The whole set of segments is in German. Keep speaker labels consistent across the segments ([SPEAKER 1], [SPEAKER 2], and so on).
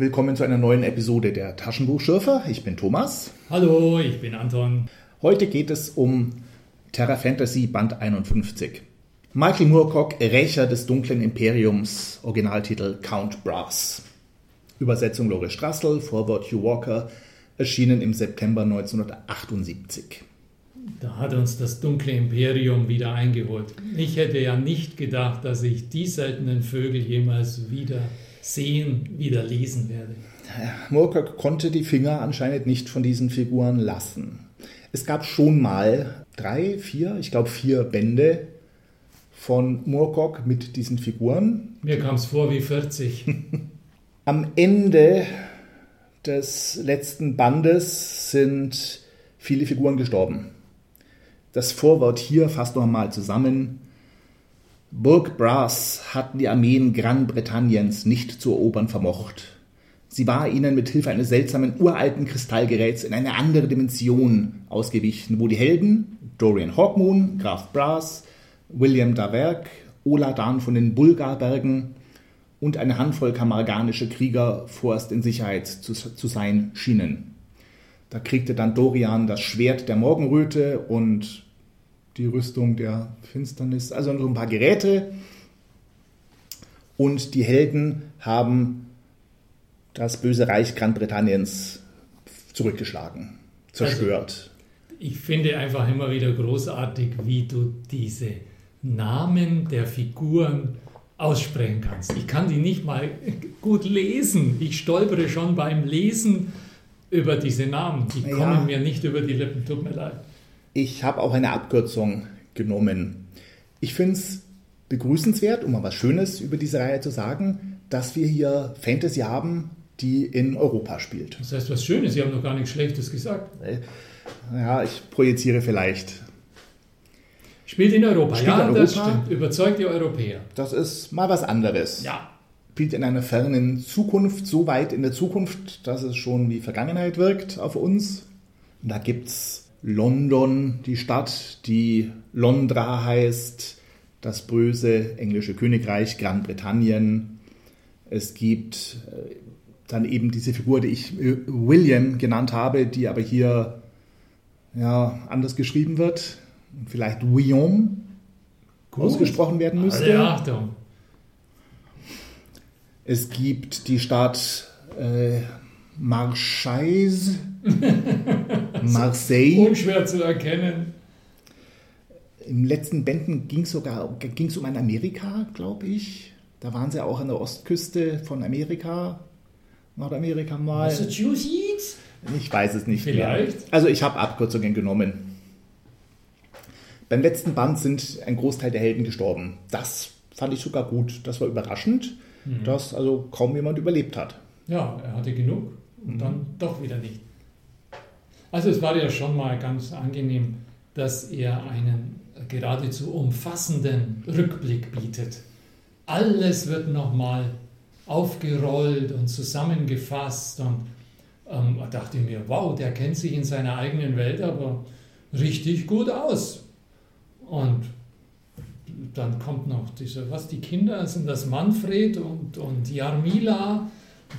[SPEAKER 1] Willkommen zu einer neuen Episode der Taschenbuchschürfer. Ich bin Thomas.
[SPEAKER 2] Hallo, ich bin Anton.
[SPEAKER 1] Heute geht es um Terra Fantasy Band 51. Michael Moorcock, Rächer des dunklen Imperiums, Originaltitel Count Brass. Übersetzung Lore Strassel, Vorwort Hugh Walker, erschienen im September 1978.
[SPEAKER 2] Da hat uns das dunkle Imperium wieder eingeholt. Ich hätte ja nicht gedacht, dass ich die seltenen Vögel jemals wieder sehen, wieder lesen werde.
[SPEAKER 1] Moorcock konnte die Finger anscheinend nicht von diesen Figuren lassen. Es gab schon mal drei, vier, ich glaube vier Bände von Moorcock mit diesen Figuren.
[SPEAKER 2] Mir kam es vor wie 40.
[SPEAKER 1] Am Ende des letzten Bandes sind viele Figuren gestorben. Das Vorwort hier fasst noch einmal zusammen. Burg Brass hatten die Armeen Gran-Britanniens nicht zu erobern vermocht. Sie war ihnen mit Hilfe eines seltsamen uralten Kristallgeräts in eine andere Dimension ausgewichen, wo die Helden Dorian Hawkmoon, Graf Brass, William Daverk, Ola Dan von den Bulgarbergen und eine Handvoll kamarganische Krieger vorerst in Sicherheit zu, zu sein schienen. Da kriegte dann Dorian das Schwert der Morgenröte und die Rüstung der Finsternis, also so ein paar Geräte. Und die Helden haben das böse Reich Großbritanniens zurückgeschlagen, zerstört.
[SPEAKER 2] Also, ich finde einfach immer wieder großartig, wie du diese Namen der Figuren aussprechen kannst. Ich kann die nicht mal gut lesen. Ich stolpere schon beim Lesen über diese Namen. Die ja. kommen mir nicht über die Lippen. Tut mir leid.
[SPEAKER 1] Ich habe auch eine Abkürzung genommen. Ich finde es begrüßenswert, um mal was Schönes über diese Reihe zu sagen, dass wir hier Fantasy haben, die in Europa spielt.
[SPEAKER 2] Das heißt was Schönes, Sie haben noch gar nichts Schlechtes gesagt.
[SPEAKER 1] Ja, ich projiziere vielleicht.
[SPEAKER 2] Spielt in Europa, Spielt ja, in Europa. das stimmt. Überzeugt die Europäer.
[SPEAKER 1] Das ist mal was anderes.
[SPEAKER 2] Ja.
[SPEAKER 1] Spielt in einer fernen Zukunft, so weit in der Zukunft, dass es schon wie Vergangenheit wirkt auf uns. da gibt es London, die Stadt, die Londra heißt, das böse englische Königreich, Großbritannien. Es gibt äh, dann eben diese Figur, die ich äh, William genannt habe, die aber hier ja, anders geschrieben wird. Vielleicht Guillaume ausgesprochen werden müsste.
[SPEAKER 2] Alle Achtung.
[SPEAKER 1] Es gibt die Stadt äh, Marseille. Marseille.
[SPEAKER 2] Unschwer zu erkennen.
[SPEAKER 1] Im letzten Bänden ging es sogar ging's um ein Amerika, glaube ich. Da waren sie auch an der Ostküste von Amerika. Nordamerika mal.
[SPEAKER 2] Massachusetts?
[SPEAKER 1] Ich weiß es nicht
[SPEAKER 2] Vielleicht.
[SPEAKER 1] mehr. Also ich habe Abkürzungen genommen. Beim letzten Band sind ein Großteil der Helden gestorben. Das fand ich sogar gut. Das war überraschend, mhm. dass also kaum jemand überlebt hat.
[SPEAKER 2] Ja, er hatte genug und mhm. dann doch wieder nicht. Also es war ja schon mal ganz angenehm, dass er einen geradezu umfassenden Rückblick bietet. Alles wird nochmal aufgerollt und zusammengefasst und ähm, dachte mir, wow, der kennt sich in seiner eigenen Welt aber richtig gut aus. Und dann kommt noch diese, was die Kinder sind, das Manfred und, und Jarmila.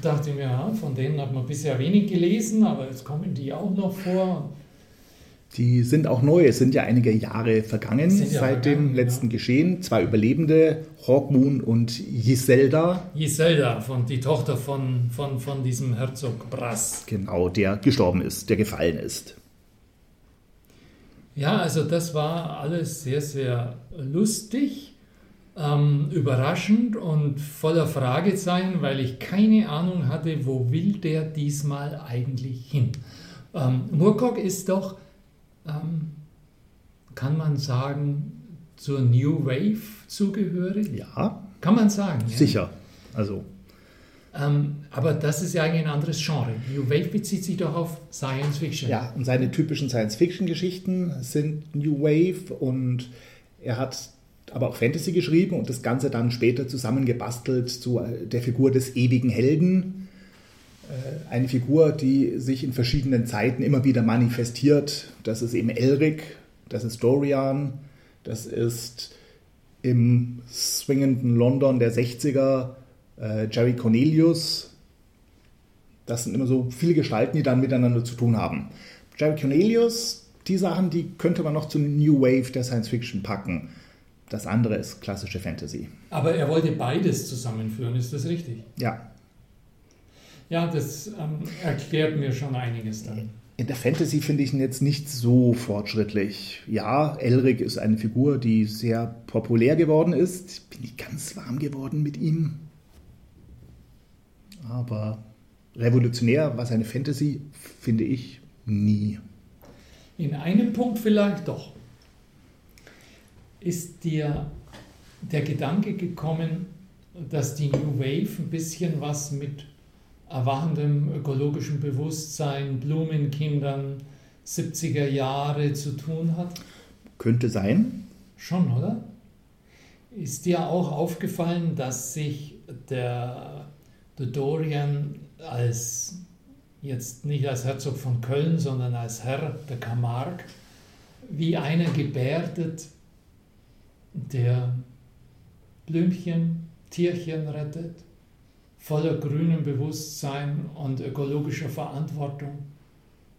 [SPEAKER 2] Da dachte ich mir, ja, von denen hat man bisher wenig gelesen, aber jetzt kommen die auch noch vor.
[SPEAKER 1] Die sind auch neu. Es sind ja einige Jahre vergangen ja seit vergangen, dem letzten ja. Geschehen. Zwei Überlebende, Hawkmoon und Giselda.
[SPEAKER 2] Giselda, von, die Tochter von, von, von diesem Herzog Brass.
[SPEAKER 1] Genau, der gestorben ist, der gefallen ist.
[SPEAKER 2] Ja, also das war alles sehr, sehr lustig, ähm, überraschend und voller Fragezeichen, weil ich keine Ahnung hatte, wo will der diesmal eigentlich hin. Ähm, Moorcock ist doch ähm, kann man sagen, zur New Wave zugehörig?
[SPEAKER 1] Ja.
[SPEAKER 2] Kann man sagen.
[SPEAKER 1] Ja? Sicher. Also.
[SPEAKER 2] Ähm, aber das ist ja eigentlich ein anderes Genre. New Wave bezieht sich doch auf Science Fiction.
[SPEAKER 1] Ja, und seine typischen Science Fiction-Geschichten sind New Wave und er hat aber auch Fantasy geschrieben und das Ganze dann später zusammengebastelt zu der Figur des ewigen Helden äh, eine Figur, die sich in verschiedenen Zeiten immer wieder manifestiert. Das ist eben Elric, das ist Dorian, das ist im swingenden London der 60er äh, Jerry Cornelius Das sind immer so viele Gestalten, die dann miteinander zu tun haben. Jerry Cornelius, die Sachen, die könnte man noch zum New Wave der Science Fiction packen. Das andere ist klassische Fantasy.
[SPEAKER 2] Aber er wollte beides zusammenführen, ist das richtig?
[SPEAKER 1] Ja.
[SPEAKER 2] Ja, das ähm, erklärt mir schon einiges dann.
[SPEAKER 1] In der Fantasy finde ich ihn jetzt nicht so fortschrittlich. Ja, Elric ist eine Figur, die sehr populär geworden ist. Ich bin nicht ganz warm geworden mit ihm. Aber revolutionär war seine Fantasy, finde ich, nie.
[SPEAKER 2] In einem Punkt vielleicht doch. Ist dir der Gedanke gekommen, dass die New Wave ein bisschen was mit erwachendem ökologischen Bewusstsein, Blumenkindern, 70er Jahre zu tun hat?
[SPEAKER 1] Könnte sein.
[SPEAKER 2] Schon, oder? Ist dir auch aufgefallen, dass sich der, der Dorian als jetzt nicht als Herzog von Köln, sondern als Herr der Camargue wie einer gebärdet, der Blümchen, Tierchen rettet, voller grünem Bewusstsein und ökologischer Verantwortung.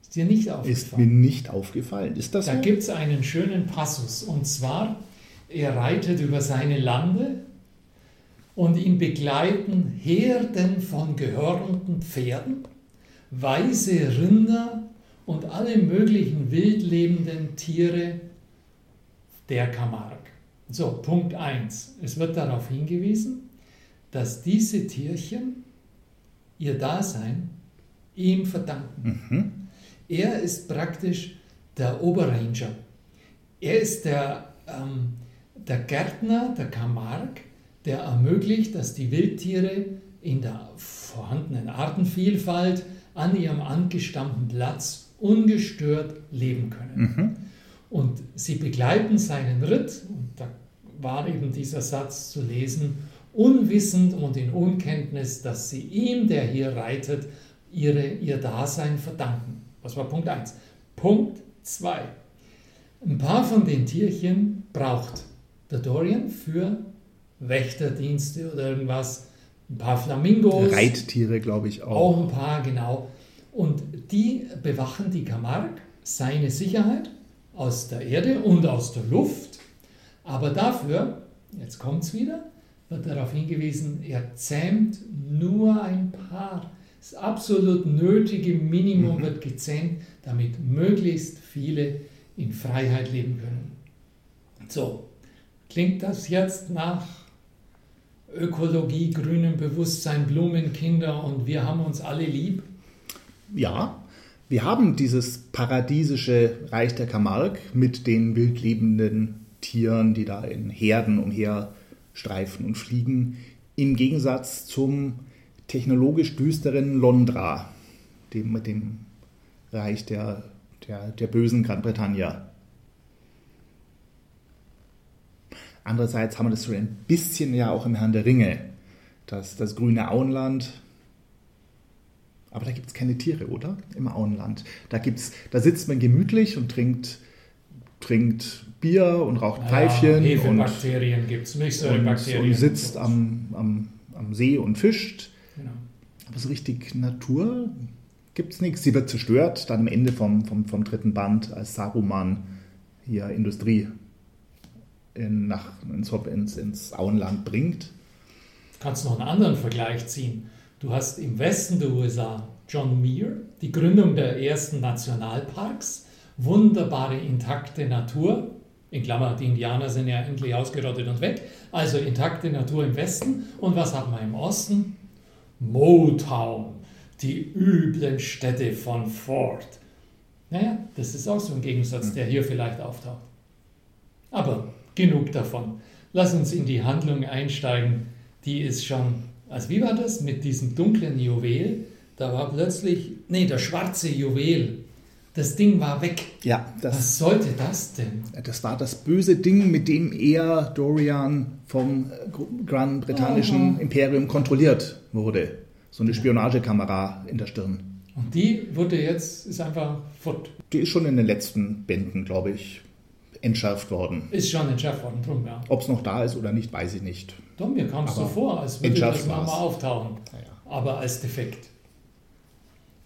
[SPEAKER 2] Ist dir nicht aufgefallen?
[SPEAKER 1] Ist mir nicht aufgefallen. Ist das
[SPEAKER 2] Da
[SPEAKER 1] so?
[SPEAKER 2] gibt es einen schönen Passus. Und zwar, er reitet über seine Lande und ihn begleiten Herden von gehörnten Pferden, weise Rinder und alle möglichen wildlebenden Tiere der Camargue. So, Punkt 1. Es wird darauf hingewiesen, dass diese Tierchen ihr Dasein ihm verdanken.
[SPEAKER 1] Mhm.
[SPEAKER 2] Er ist praktisch der Oberranger. Er ist der, ähm, der Gärtner der Camargue, der ermöglicht, dass die Wildtiere in der vorhandenen Artenvielfalt an ihrem angestammten Platz ungestört leben können.
[SPEAKER 1] Mhm.
[SPEAKER 2] Und sie begleiten seinen Ritt, und da war eben dieser Satz zu lesen, unwissend und in Unkenntnis, dass sie ihm, der hier reitet, ihre, ihr Dasein verdanken. Das war Punkt 1. Punkt 2. Ein paar von den Tierchen braucht der Dorian für Wächterdienste oder irgendwas. Ein paar Flamingos.
[SPEAKER 1] Reittiere, glaube ich, auch.
[SPEAKER 2] Auch ein paar, genau. Und die bewachen die Camargue, seine Sicherheit aus der Erde und aus der Luft. Aber dafür, jetzt kommt es wieder, wird darauf hingewiesen, er zähmt nur ein paar. Das absolut nötige Minimum
[SPEAKER 1] Mhm.
[SPEAKER 2] wird gezähmt, damit möglichst viele in Freiheit leben können. So, klingt das jetzt nach Ökologie, grünem Bewusstsein, Blumenkinder und wir haben uns alle lieb?
[SPEAKER 1] Ja, wir haben dieses paradiesische Reich der Camargue mit den wildlebenden Tieren, die da in Herden umherstreifen und fliegen, im Gegensatz zum technologisch düsteren Londra, dem, mit dem Reich der, der, der bösen Großbritannien. Andererseits haben wir das so ein bisschen ja auch im Herrn der Ringe, das, das grüne Auenland, aber da gibt es keine Tiere, oder? Im Auenland. Da, gibt's, da sitzt man gemütlich und trinkt, trinkt Bier und raucht Pfeifchen
[SPEAKER 2] ja,
[SPEAKER 1] und,
[SPEAKER 2] Hefebakterien gibt es,
[SPEAKER 1] und,
[SPEAKER 2] Milchsäurebakterien.
[SPEAKER 1] und sitzt
[SPEAKER 2] sowas.
[SPEAKER 1] am, am, am See und fischt.
[SPEAKER 2] Genau.
[SPEAKER 1] Aber so richtig Natur gibt es nichts. Sie wird zerstört, dann am Ende vom, vom, vom dritten Band, als Saruman hier Industrie in, nach, ins, ins, ins Auenland bringt.
[SPEAKER 2] Du kannst noch einen anderen Vergleich ziehen. Du hast im Westen der USA John Muir, die Gründung der ersten Nationalparks, wunderbare intakte Natur. In Klammer, die Indianer sind ja endlich ausgerottet und weg. Also intakte Natur im Westen. Und was haben wir im Osten? Motown, die üblen Städte von Ford. Naja, das ist auch so ein Gegensatz, der hier vielleicht auftaucht. Aber genug davon. Lass uns in die Handlung einsteigen. Die ist schon, also wie war das mit diesem dunklen Juwel? Da war plötzlich, nee, der schwarze Juwel. Das Ding war weg.
[SPEAKER 1] Ja, das,
[SPEAKER 2] Was sollte das denn?
[SPEAKER 1] Das war das böse Ding, mit dem er, Dorian, vom äh, Gran-Britannischen
[SPEAKER 2] Aha.
[SPEAKER 1] Imperium kontrolliert wurde. So eine Spionagekamera in der Stirn.
[SPEAKER 2] Und die wurde jetzt, ist einfach fort.
[SPEAKER 1] Die ist schon in den letzten Bänden, glaube ich, entschärft worden.
[SPEAKER 2] Ist schon entschärft worden, drum, ja.
[SPEAKER 1] Ob es noch da ist oder nicht, weiß ich nicht.
[SPEAKER 2] Doch, mir kam es so vor, als würde das nochmal
[SPEAKER 1] war's.
[SPEAKER 2] auftauchen.
[SPEAKER 1] Naja.
[SPEAKER 2] Aber als defekt.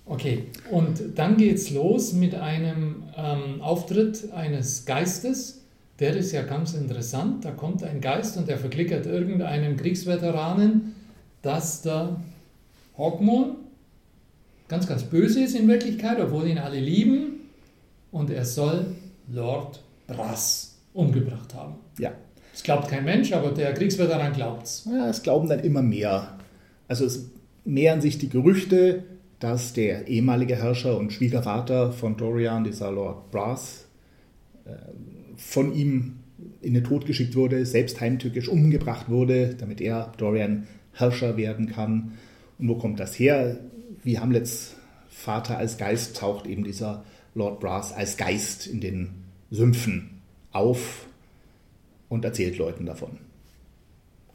[SPEAKER 2] Okay, und dann geht's los mit einem ähm, Auftritt eines Geistes. Der ist ja ganz interessant. Da kommt ein Geist und der verklickert irgendeinem Kriegsveteranen, dass der Hawkmoon ganz, ganz böse ist in Wirklichkeit, obwohl ihn alle lieben. Und er soll Lord Brass umgebracht haben.
[SPEAKER 1] Ja.
[SPEAKER 2] Es glaubt kein Mensch, aber der Kriegsveteran glaubt's.
[SPEAKER 1] Ja, es glauben dann immer mehr. Also es mehren sich die Gerüchte, dass der ehemalige Herrscher und Schwiegervater von Dorian, dieser Lord Brass, äh, von ihm in den Tod geschickt wurde, selbst heimtückisch umgebracht wurde, damit er, Dorian, Herrscher werden kann. Und wo kommt das her? Wie Hamlets Vater als Geist taucht eben dieser Lord Brass als Geist in den Sümpfen auf und erzählt Leuten davon.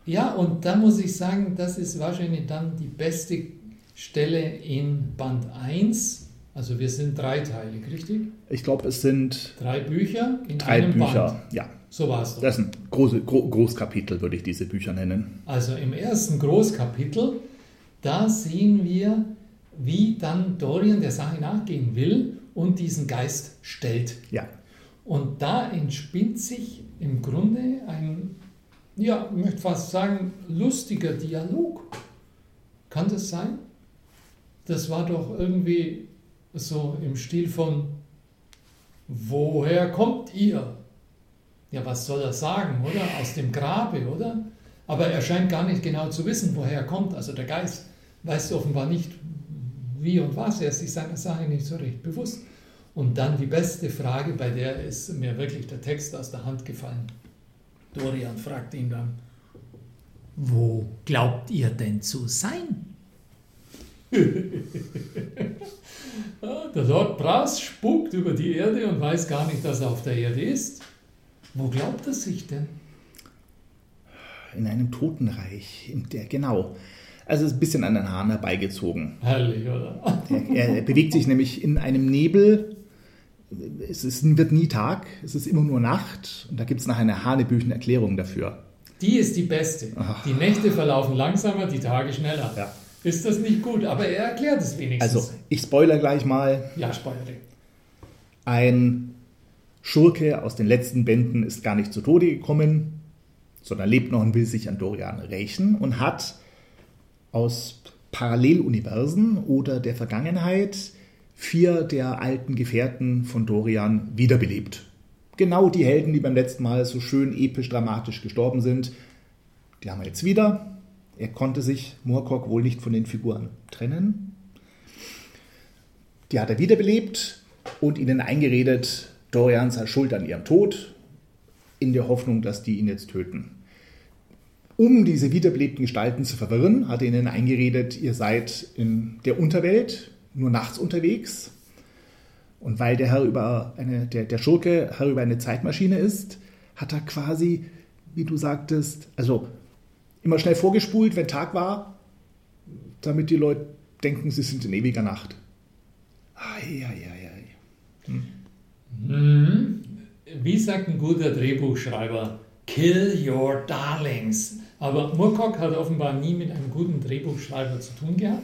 [SPEAKER 2] Ja, und da muss ich sagen, das ist wahrscheinlich dann die beste Stelle in Band 1. Also wir sind dreiteilig, richtig?
[SPEAKER 1] Ich glaube, es sind
[SPEAKER 2] drei Bücher in
[SPEAKER 1] drei
[SPEAKER 2] einem
[SPEAKER 1] Bücher.
[SPEAKER 2] Band.
[SPEAKER 1] Ja.
[SPEAKER 2] So war es.
[SPEAKER 1] Das sind große Gro Großkapitel, würde ich diese Bücher nennen.
[SPEAKER 2] Also im ersten Großkapitel, da sehen wir, wie dann Dorian der Sache nachgehen will und diesen Geist stellt.
[SPEAKER 1] Ja.
[SPEAKER 2] Und da entspinnt sich im Grunde ein, ja, ich möchte fast sagen, lustiger Dialog. Kann das sein? Das war doch irgendwie so im Stil von, woher kommt ihr? Ja, was soll er sagen, oder? Aus dem Grabe, oder? Aber er scheint gar nicht genau zu wissen, woher er kommt. Also der Geist weiß offenbar nicht, wie und was. Er ist sich seiner Sache nicht so recht bewusst. Und dann die beste Frage, bei der ist mir wirklich der Text aus der Hand gefallen. Dorian fragt ihn dann, wo glaubt ihr denn zu sein? der Lord Brass spukt über die Erde und weiß gar nicht, dass er auf der Erde ist. Wo glaubt er sich denn?
[SPEAKER 1] In einem Totenreich, in der, genau. Also ist ein bisschen an den Haaren herbeigezogen.
[SPEAKER 2] Herrlich, oder?
[SPEAKER 1] Er, er bewegt sich nämlich in einem Nebel. Es ist, wird nie Tag, es ist immer nur Nacht. Und da gibt es nachher eine Hanebüchen-Erklärung dafür.
[SPEAKER 2] Die ist die beste.
[SPEAKER 1] Ach.
[SPEAKER 2] Die Nächte verlaufen langsamer, die Tage schneller.
[SPEAKER 1] Ja.
[SPEAKER 2] Ist das nicht gut? Aber er erklärt es wenigstens.
[SPEAKER 1] Also, ich spoiler gleich mal.
[SPEAKER 2] ja, spoilere.
[SPEAKER 1] Ein Schurke aus den letzten Bänden ist gar nicht zu Tode gekommen, sondern lebt noch und will sich an Dorian rächen und hat aus Paralleluniversen oder der Vergangenheit vier der alten Gefährten von Dorian wiederbelebt. Genau die Helden, die beim letzten Mal so schön episch dramatisch gestorben sind, die haben wir jetzt wieder. Er konnte sich Moorcock wohl nicht von den Figuren trennen. Die hat er wiederbelebt und ihnen eingeredet, Dorian sei schuld an ihrem Tod, in der Hoffnung, dass die ihn jetzt töten. Um diese wiederbelebten Gestalten zu verwirren, hat er ihnen eingeredet, ihr seid in der Unterwelt, nur nachts unterwegs. Und weil der Herr über eine, der, der Schurke Herr über eine Zeitmaschine ist, hat er quasi, wie du sagtest, also immer schnell vorgespult, wenn Tag war, damit die Leute denken, sie sind in ewiger Nacht. Ai, ai.
[SPEAKER 2] Mhm. Wie sagt ein guter Drehbuchschreiber? Kill your darlings. Aber Moorcock hat offenbar nie mit einem guten Drehbuchschreiber zu tun gehabt.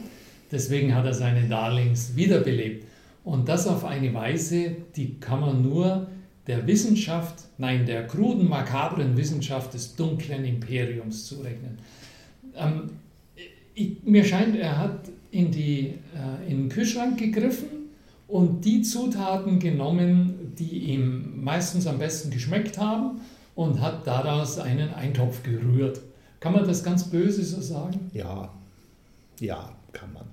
[SPEAKER 2] Deswegen hat er seine Darlings wiederbelebt. Und das auf eine Weise, die kann man nur der Wissenschaft, nein, der kruden, makabren Wissenschaft des dunklen Imperiums zurechnen. Ähm, ich, mir scheint, er hat in, die, äh, in den Kühlschrank gegriffen und die Zutaten genommen, die ihm meistens am besten geschmeckt haben und hat daraus einen Eintopf gerührt. Kann man das ganz böse so sagen?
[SPEAKER 1] Ja, ja, kann man.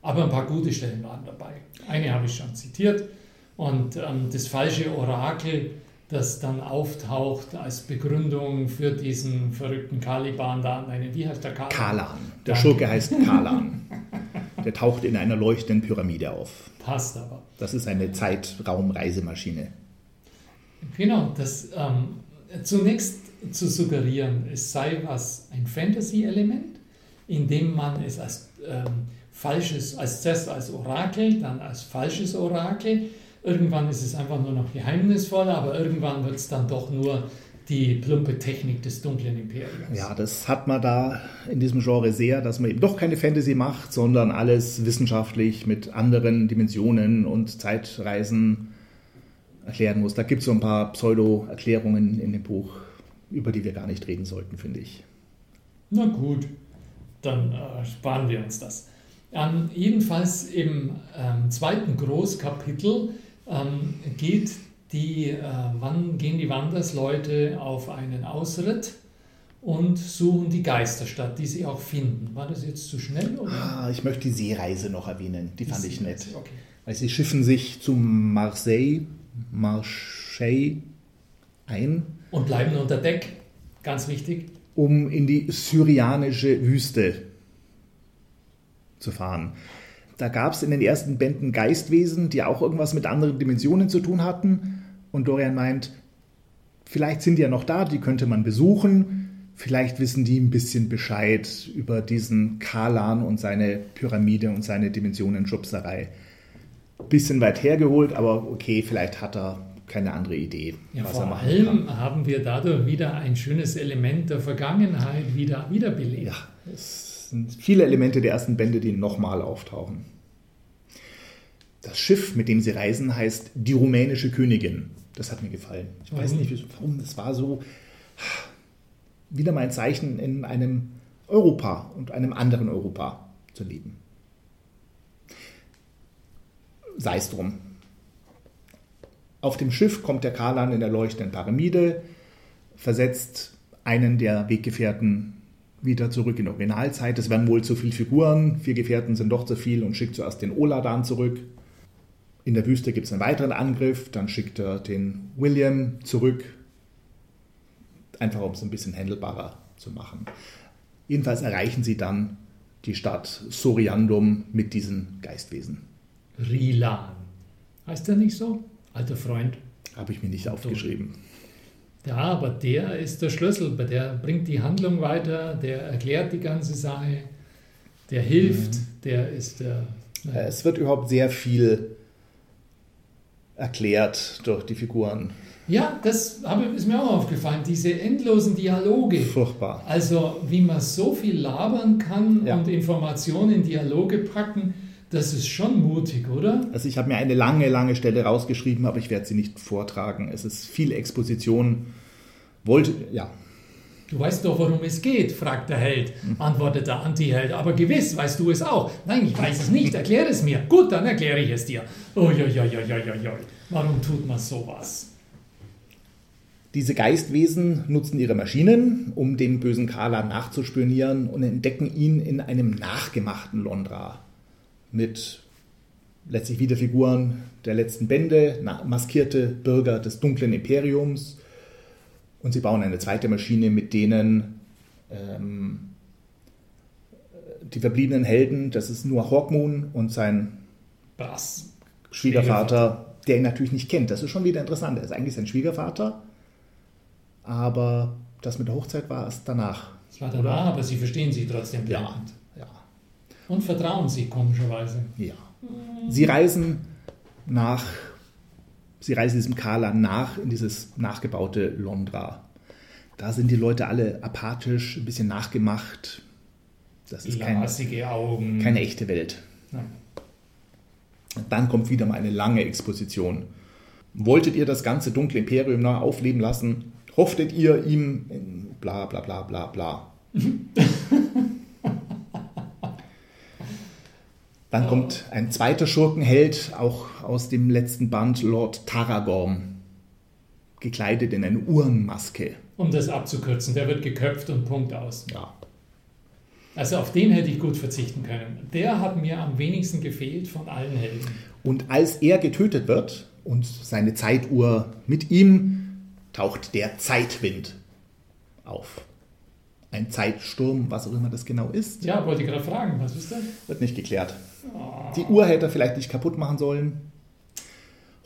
[SPEAKER 2] Aber ein paar gute Stellen waren dabei. Eine habe ich schon zitiert. Und ähm, das falsche Orakel, das dann auftaucht als Begründung für diesen verrückten Caliban da, nein, wie heißt der Caliban?
[SPEAKER 1] Kalan. Der. Schurke heißt Kalan. Der taucht in einer leuchtenden Pyramide auf.
[SPEAKER 2] Passt aber.
[SPEAKER 1] Das ist eine Zeitraumreisemaschine.
[SPEAKER 2] Genau, das ähm, zunächst zu suggerieren, es sei was ein Fantasy-Element, indem man es als ähm, falsches, als zuerst als Orakel, dann als falsches Orakel, irgendwann ist es einfach nur noch geheimnisvoll, aber irgendwann wird es dann doch nur die plumpe Technik des dunklen Imperiums.
[SPEAKER 1] Ja, das hat man da in diesem Genre sehr, dass man eben doch keine Fantasy macht, sondern alles wissenschaftlich mit anderen Dimensionen und Zeitreisen erklären muss. Da gibt es so ein paar Pseudo-Erklärungen in dem Buch, über die wir gar nicht reden sollten, finde ich.
[SPEAKER 2] Na gut, dann äh, sparen wir uns das. Ähm, jedenfalls im ähm, zweiten Großkapitel ähm, geht die, äh, wann gehen die Wandersleute auf einen Ausritt und suchen die Geisterstadt, die sie auch finden. War das jetzt zu schnell? Oder?
[SPEAKER 1] Ah, ich möchte die Seereise noch erwähnen, die, die fand ich nett.
[SPEAKER 2] Okay.
[SPEAKER 1] Weil sie schiffen sich zu Marseille, Marseille ein.
[SPEAKER 2] Und bleiben unter Deck, ganz wichtig.
[SPEAKER 1] Um in die syrianische Wüste zu fahren. Da gab es in den ersten Bänden Geistwesen, die auch irgendwas mit anderen Dimensionen zu tun hatten. Und Dorian meint, vielleicht sind die ja noch da, die könnte man besuchen. Vielleicht wissen die ein bisschen Bescheid über diesen Kalan und seine Pyramide und seine Dimensionenschubserei. Bisschen weit hergeholt, aber okay, vielleicht hat er keine andere Idee.
[SPEAKER 2] Ja, vor allem kann. haben wir dadurch wieder ein schönes Element der Vergangenheit wieder wiederbelebt.
[SPEAKER 1] Ja, es sind viele Elemente der ersten Bände, die nochmal auftauchen. Das Schiff, mit dem sie reisen, heißt die rumänische Königin. Das hat mir gefallen. Ich mhm. weiß nicht, warum. Es war so wieder mein Zeichen, in einem Europa und einem anderen Europa zu leben. Sei es drum. Auf dem Schiff kommt der Kalan in der leuchtenden Pyramide, versetzt einen der Weggefährten wieder zurück in Originalzeit. Es werden wohl zu viele Figuren, vier Gefährten sind doch zu viel und schickt zuerst den Oladan zurück. In der Wüste gibt es einen weiteren Angriff, dann schickt er den William zurück, einfach um es ein bisschen handelbarer zu machen. Jedenfalls erreichen sie dann die Stadt Soriandum mit diesen Geistwesen.
[SPEAKER 2] Rilan. Heißt der nicht so? Alter Freund.
[SPEAKER 1] Habe ich mir nicht aufgeschrieben.
[SPEAKER 2] Ja, aber der ist der Schlüssel, der bringt die Handlung weiter, der erklärt die ganze Sache, der hilft, mhm. der ist der.
[SPEAKER 1] Naja. Es wird überhaupt sehr viel erklärt durch die Figuren.
[SPEAKER 2] Ja, das ist mir auch aufgefallen, diese endlosen Dialoge.
[SPEAKER 1] Furchtbar.
[SPEAKER 2] Also, wie man so viel labern kann ja. und Informationen in Dialoge packen, das ist schon mutig, oder?
[SPEAKER 1] Also, ich habe mir eine lange, lange Stelle rausgeschrieben, aber ich werde sie nicht vortragen. Es ist viel Exposition. Wollte, ja,
[SPEAKER 2] Du weißt doch, worum es geht, fragt der Held, antwortet der Antiheld. Aber gewiss, weißt du es auch. Nein, ich weiß es nicht, erkläre es mir. Gut, dann erkläre ich es dir. Uiuiuiuiui. Warum tut man sowas?
[SPEAKER 1] Diese Geistwesen nutzen ihre Maschinen, um den bösen Kala nachzuspionieren und entdecken ihn in einem nachgemachten Londra. Mit letztlich wieder Figuren der letzten Bände, maskierte Bürger des dunklen Imperiums und sie bauen eine zweite Maschine, mit denen ähm, die verbliebenen Helden, das ist nur Hawkmoon und sein
[SPEAKER 2] Brass.
[SPEAKER 1] Schwiegervater, der ihn natürlich nicht kennt. Das ist schon wieder interessant. Er ist eigentlich sein Schwiegervater, aber das mit der Hochzeit war es danach.
[SPEAKER 2] Es war danach, oder? aber sie verstehen sie trotzdem
[SPEAKER 1] ja.
[SPEAKER 2] Und vertrauen sie komischerweise.
[SPEAKER 1] Ja. Sie reisen nach Sie reisen diesem Kala nach in dieses nachgebaute Londra. Da sind die Leute alle apathisch, ein bisschen nachgemacht. Das ist kein,
[SPEAKER 2] Augen.
[SPEAKER 1] keine echte Welt. Ja. Dann kommt wieder mal eine lange Exposition. Wolltet ihr das ganze dunkle Imperium noch aufleben lassen? Hofftet ihr ihm bla bla bla bla bla. Dann kommt ein zweiter Schurkenheld, auch aus dem letzten Band, Lord Taragorn, gekleidet in eine Uhrenmaske.
[SPEAKER 2] Um das abzukürzen, der wird geköpft und Punkt aus.
[SPEAKER 1] Ja.
[SPEAKER 2] Also auf den hätte ich gut verzichten können. Der hat mir am wenigsten gefehlt von allen Helden.
[SPEAKER 1] Und als er getötet wird und seine Zeituhr mit ihm, taucht der Zeitwind auf ein Zeitsturm, was auch immer das genau ist.
[SPEAKER 2] Ja, wollte ich gerade fragen, was ist das?
[SPEAKER 1] Wird nicht geklärt. Die Uhr hätte er vielleicht nicht kaputt machen sollen.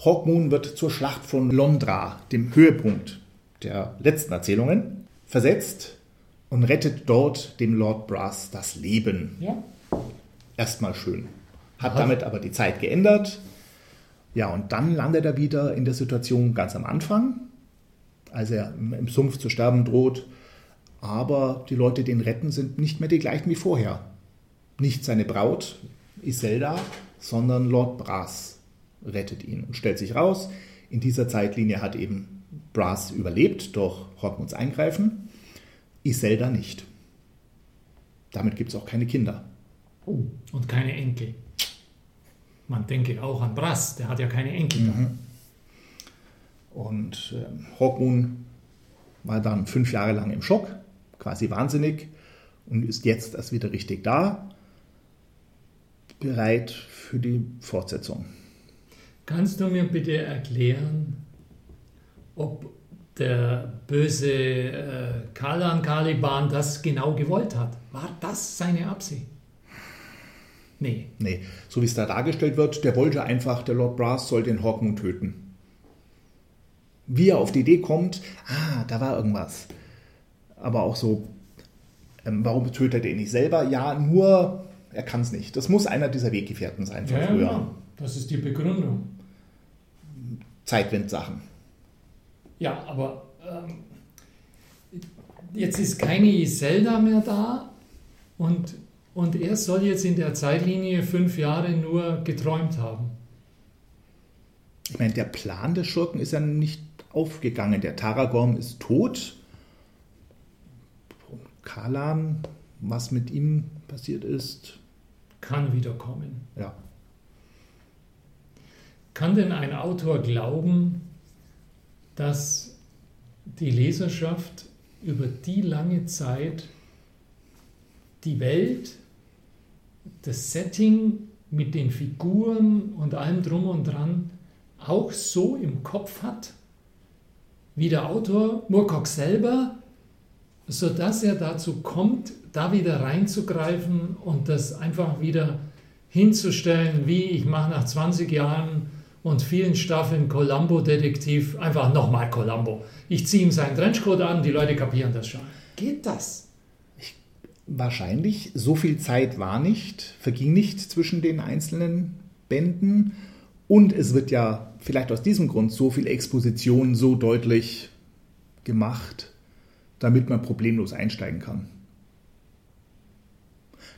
[SPEAKER 1] Hawkmoon wird zur Schlacht von Londra, dem Höhepunkt der letzten Erzählungen, versetzt und rettet dort dem Lord Brass das Leben.
[SPEAKER 2] Ja.
[SPEAKER 1] Erstmal schön. Hat Aha. damit aber die Zeit geändert. Ja, und dann landet er wieder in der Situation ganz am Anfang. als er im Sumpf zu sterben droht. Aber die Leute, die ihn retten, sind nicht mehr die gleichen wie vorher. Nicht seine Braut, Iselda, sondern Lord Brass rettet ihn und stellt sich raus. In dieser Zeitlinie hat eben Brass überlebt durch Hawkmoods Eingreifen, Iselda nicht. Damit gibt es auch keine Kinder.
[SPEAKER 2] Oh, und keine Enkel. Man denke auch an Brass, der hat ja keine Enkel. Mhm.
[SPEAKER 1] Und äh, Hawkmoon war dann fünf Jahre lang im Schock, quasi wahnsinnig und ist jetzt erst wieder richtig da, bereit für die Fortsetzung.
[SPEAKER 2] Kannst du mir bitte erklären, ob der böse äh, Kalan Caliban das genau gewollt hat? War das seine Absicht?
[SPEAKER 1] Nee. Nee, so wie es da dargestellt wird, der wollte einfach, der Lord Brass soll den Hawkmoon töten wie er auf die Idee kommt, ah, da war irgendwas. Aber auch so, ähm, warum tötet er ihn nicht selber? Ja, nur, er kann es nicht. Das muss einer dieser Weggefährten sein von
[SPEAKER 2] ja, früher. Ja, das ist die Begründung.
[SPEAKER 1] Zeitwindsachen.
[SPEAKER 2] Ja, aber ähm, jetzt ist keine Iselda mehr da und, und er soll jetzt in der Zeitlinie fünf Jahre nur geträumt haben.
[SPEAKER 1] Ich meine, der Plan des Schurken ist ja nicht aufgegangen. Der Taragorn ist tot. Kalan, was mit ihm passiert ist,
[SPEAKER 2] kann wiederkommen.
[SPEAKER 1] Ja.
[SPEAKER 2] Kann denn ein Autor glauben, dass die Leserschaft über die lange Zeit die Welt, das Setting mit den Figuren und allem drum und dran auch so im Kopf hat? wie der Autor Moorcock selber, sodass er dazu kommt, da wieder reinzugreifen und das einfach wieder hinzustellen, wie ich mache nach 20 Jahren und vielen Staffeln Columbo-Detektiv einfach nochmal Columbo. Ich ziehe ihm seinen Trenchcoat an, die Leute kapieren das schon. Geht das?
[SPEAKER 1] Ich, wahrscheinlich. So viel Zeit war nicht, verging nicht zwischen den einzelnen Bänden. Und es wird ja vielleicht aus diesem Grund so viel Exposition so deutlich gemacht, damit man problemlos einsteigen kann.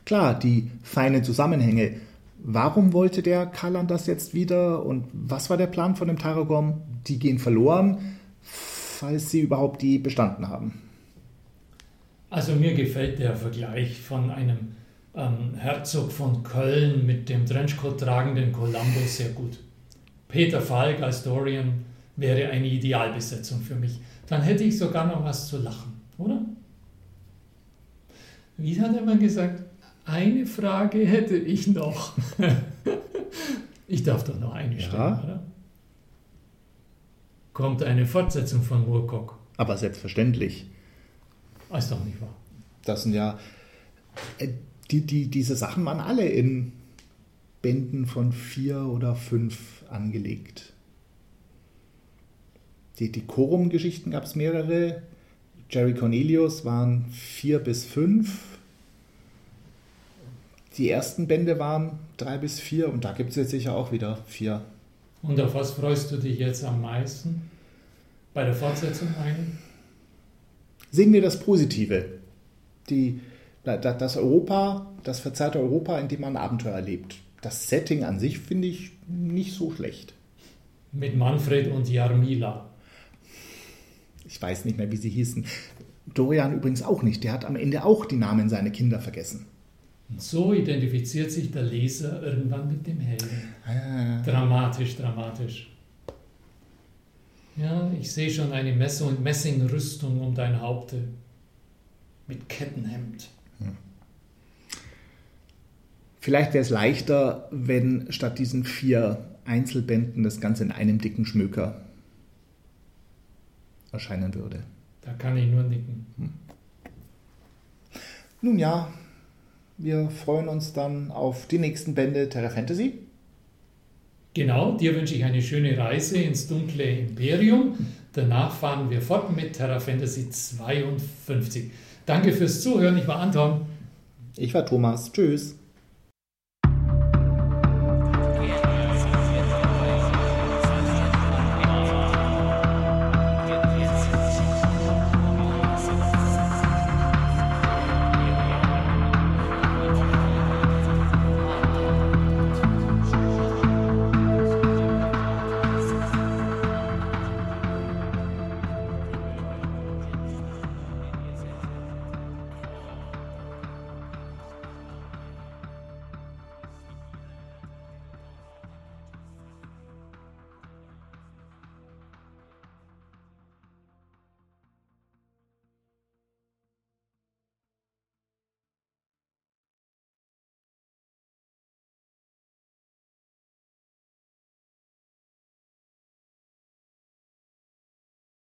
[SPEAKER 1] Klar, die feinen Zusammenhänge. Warum wollte der Kalan das jetzt wieder und was war der Plan von dem Taragom? Die gehen verloren, falls sie überhaupt die bestanden haben.
[SPEAKER 2] Also mir gefällt der Vergleich von einem ähm, Herzog von Köln mit dem Trenchcoat tragenden Columbo sehr gut. Peter Falk als Dorian wäre eine Idealbesetzung für mich. Dann hätte ich sogar noch was zu lachen, oder? Wie hat er mal gesagt? Eine Frage hätte ich noch. ich darf doch noch eine stellen, ja. oder? Kommt eine Fortsetzung von Moorcock?
[SPEAKER 1] Aber selbstverständlich.
[SPEAKER 2] Ist doch nicht wahr.
[SPEAKER 1] Das sind ja. Äh, die, die, diese Sachen waren alle in Bänden von vier oder fünf angelegt. Die, die Chorum-Geschichten gab es mehrere. Jerry Cornelius waren vier bis fünf. Die ersten Bände waren drei bis vier und da gibt es jetzt sicher auch wieder vier.
[SPEAKER 2] Und auf was freust du dich jetzt am meisten? Bei der Fortsetzung ein?
[SPEAKER 1] Sehen wir das Positive. Die, das Europa, das verzerrte Europa, in dem man Abenteuer erlebt das Setting an sich finde ich nicht so schlecht.
[SPEAKER 2] Mit Manfred und Jarmila.
[SPEAKER 1] Ich weiß nicht mehr, wie sie hießen. Dorian übrigens auch nicht. Der hat am Ende auch die Namen seiner Kinder vergessen.
[SPEAKER 2] Und so identifiziert sich der Leser irgendwann mit dem Helden. Ah. Dramatisch, dramatisch. Ja, ich sehe schon eine Messingrüstung um dein Haupte. Mit Kettenhemd. Hm.
[SPEAKER 1] Vielleicht wäre es leichter, wenn statt diesen vier Einzelbänden das Ganze in einem dicken Schmöker erscheinen würde.
[SPEAKER 2] Da kann ich nur nicken. Hm.
[SPEAKER 1] Nun ja, wir freuen uns dann auf die nächsten Bände Terra Fantasy.
[SPEAKER 2] Genau, dir wünsche ich eine schöne Reise ins dunkle Imperium. Danach fahren wir fort mit Terra Fantasy 52. Danke fürs Zuhören. Ich war Anton.
[SPEAKER 1] Ich war Thomas. Tschüss.